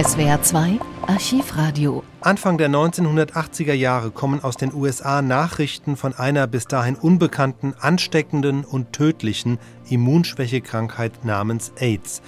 SWR 2 Archivradio. Anfang der 1980er Jahre kommen aus den USA Nachrichten von einer bis dahin unbekannten, ansteckenden und tödlichen Immunschwächekrankheit namens AIDS.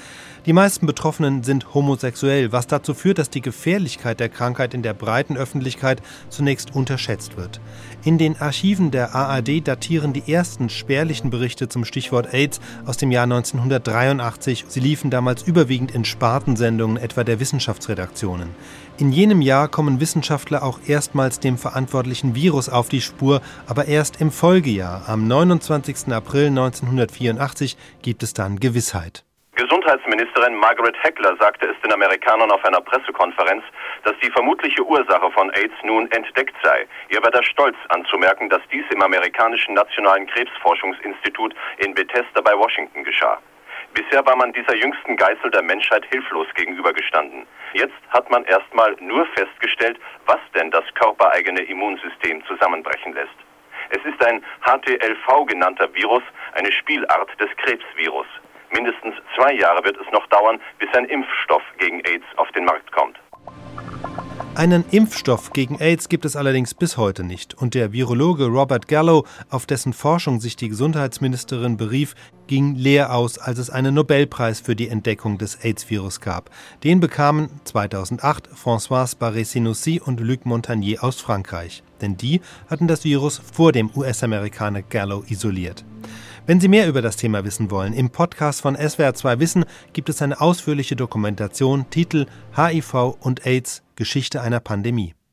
Die meisten Betroffenen sind homosexuell, was dazu führt, dass die Gefährlichkeit der Krankheit in der breiten Öffentlichkeit zunächst unterschätzt wird. In den Archiven der ARD datieren die ersten spärlichen Berichte zum Stichwort AIDS aus dem Jahr 1983. Sie liefen damals überwiegend in Spartensendungen etwa der Wissenschaftsredaktionen. In jenem Jahr kommen Wissenschaftler auch erstmals dem verantwortlichen Virus auf die Spur, aber erst im Folgejahr, am 29. April 1984, gibt es dann Gewissheit. Gesundheitsministerin Margaret Heckler sagte es den Amerikanern auf einer Pressekonferenz, dass die vermutliche Ursache von AIDS nun entdeckt sei. Ihr war der Stolz anzumerken, dass dies im amerikanischen Nationalen Krebsforschungsinstitut in Bethesda bei Washington geschah. Bisher war man dieser jüngsten Geißel der Menschheit hilflos gegenübergestanden. Jetzt hat man erstmal nur festgestellt, was denn das körpereigene Immunsystem zusammenbrechen lässt. Es ist ein HTLV genannter Virus, eine Spielart des Krebsvirus. Mindestens zwei Jahre wird es noch dauern, bis ein Impfstoff gegen AIDS auf den Markt kommt. Einen Impfstoff gegen AIDS gibt es allerdings bis heute nicht. Und der Virologe Robert Gallo, auf dessen Forschung sich die Gesundheitsministerin berief, ging leer aus, als es einen Nobelpreis für die Entdeckung des AIDS-Virus gab. Den bekamen 2008 François Barré-Sinoussi und Luc Montagnier aus Frankreich. Denn die hatten das Virus vor dem US-Amerikaner Gallo isoliert. Wenn Sie mehr über das Thema wissen wollen, im Podcast von SWR2 Wissen gibt es eine ausführliche Dokumentation, Titel HIV und AIDS, Geschichte einer Pandemie.